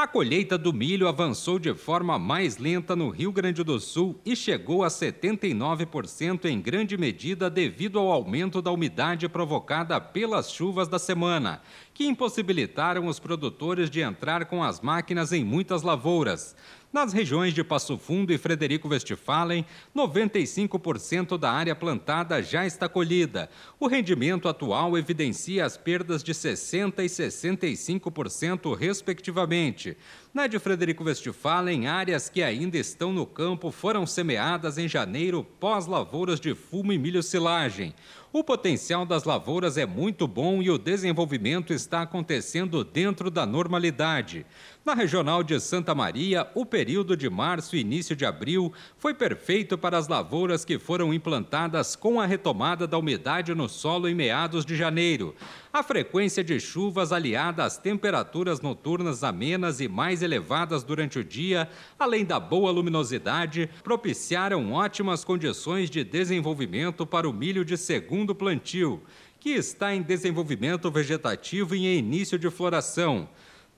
A colheita do milho avançou de forma mais lenta no Rio Grande do Sul e chegou a 79% em grande medida devido ao aumento da umidade provocada pelas chuvas da semana, que impossibilitaram os produtores de entrar com as máquinas em muitas lavouras. Nas regiões de Passo Fundo e Frederico Westphalen, 95% da área plantada já está colhida. O rendimento atual evidencia as perdas de 60% e 65%, respectivamente. Na de Frederico Westphalen, áreas que ainda estão no campo foram semeadas em janeiro pós-lavouras de fumo e milho silagem. O potencial das lavouras é muito bom e o desenvolvimento está acontecendo dentro da normalidade. Na regional de Santa Maria, o período de março e início de abril foi perfeito para as lavouras que foram implantadas com a retomada da umidade no solo em meados de janeiro. A frequência de chuvas aliada às temperaturas noturnas amenas e mais elevadas durante o dia, além da boa luminosidade, propiciaram ótimas condições de desenvolvimento para o milho de segundo plantio, que está em desenvolvimento vegetativo e em início de floração.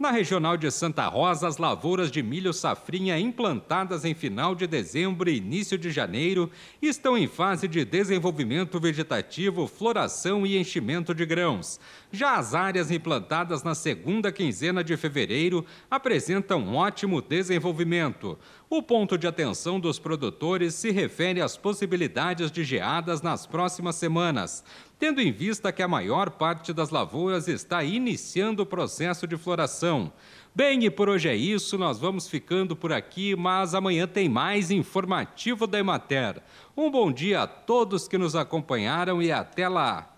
Na regional de Santa Rosa, as lavouras de milho safrinha implantadas em final de dezembro e início de janeiro estão em fase de desenvolvimento vegetativo, floração e enchimento de grãos. Já as áreas implantadas na segunda quinzena de fevereiro apresentam ótimo desenvolvimento. O ponto de atenção dos produtores se refere às possibilidades de geadas nas próximas semanas tendo em vista que a maior parte das lavouras está iniciando o processo de floração. Bem, e por hoje é isso, nós vamos ficando por aqui, mas amanhã tem mais informativo da Emater. Um bom dia a todos que nos acompanharam e até lá!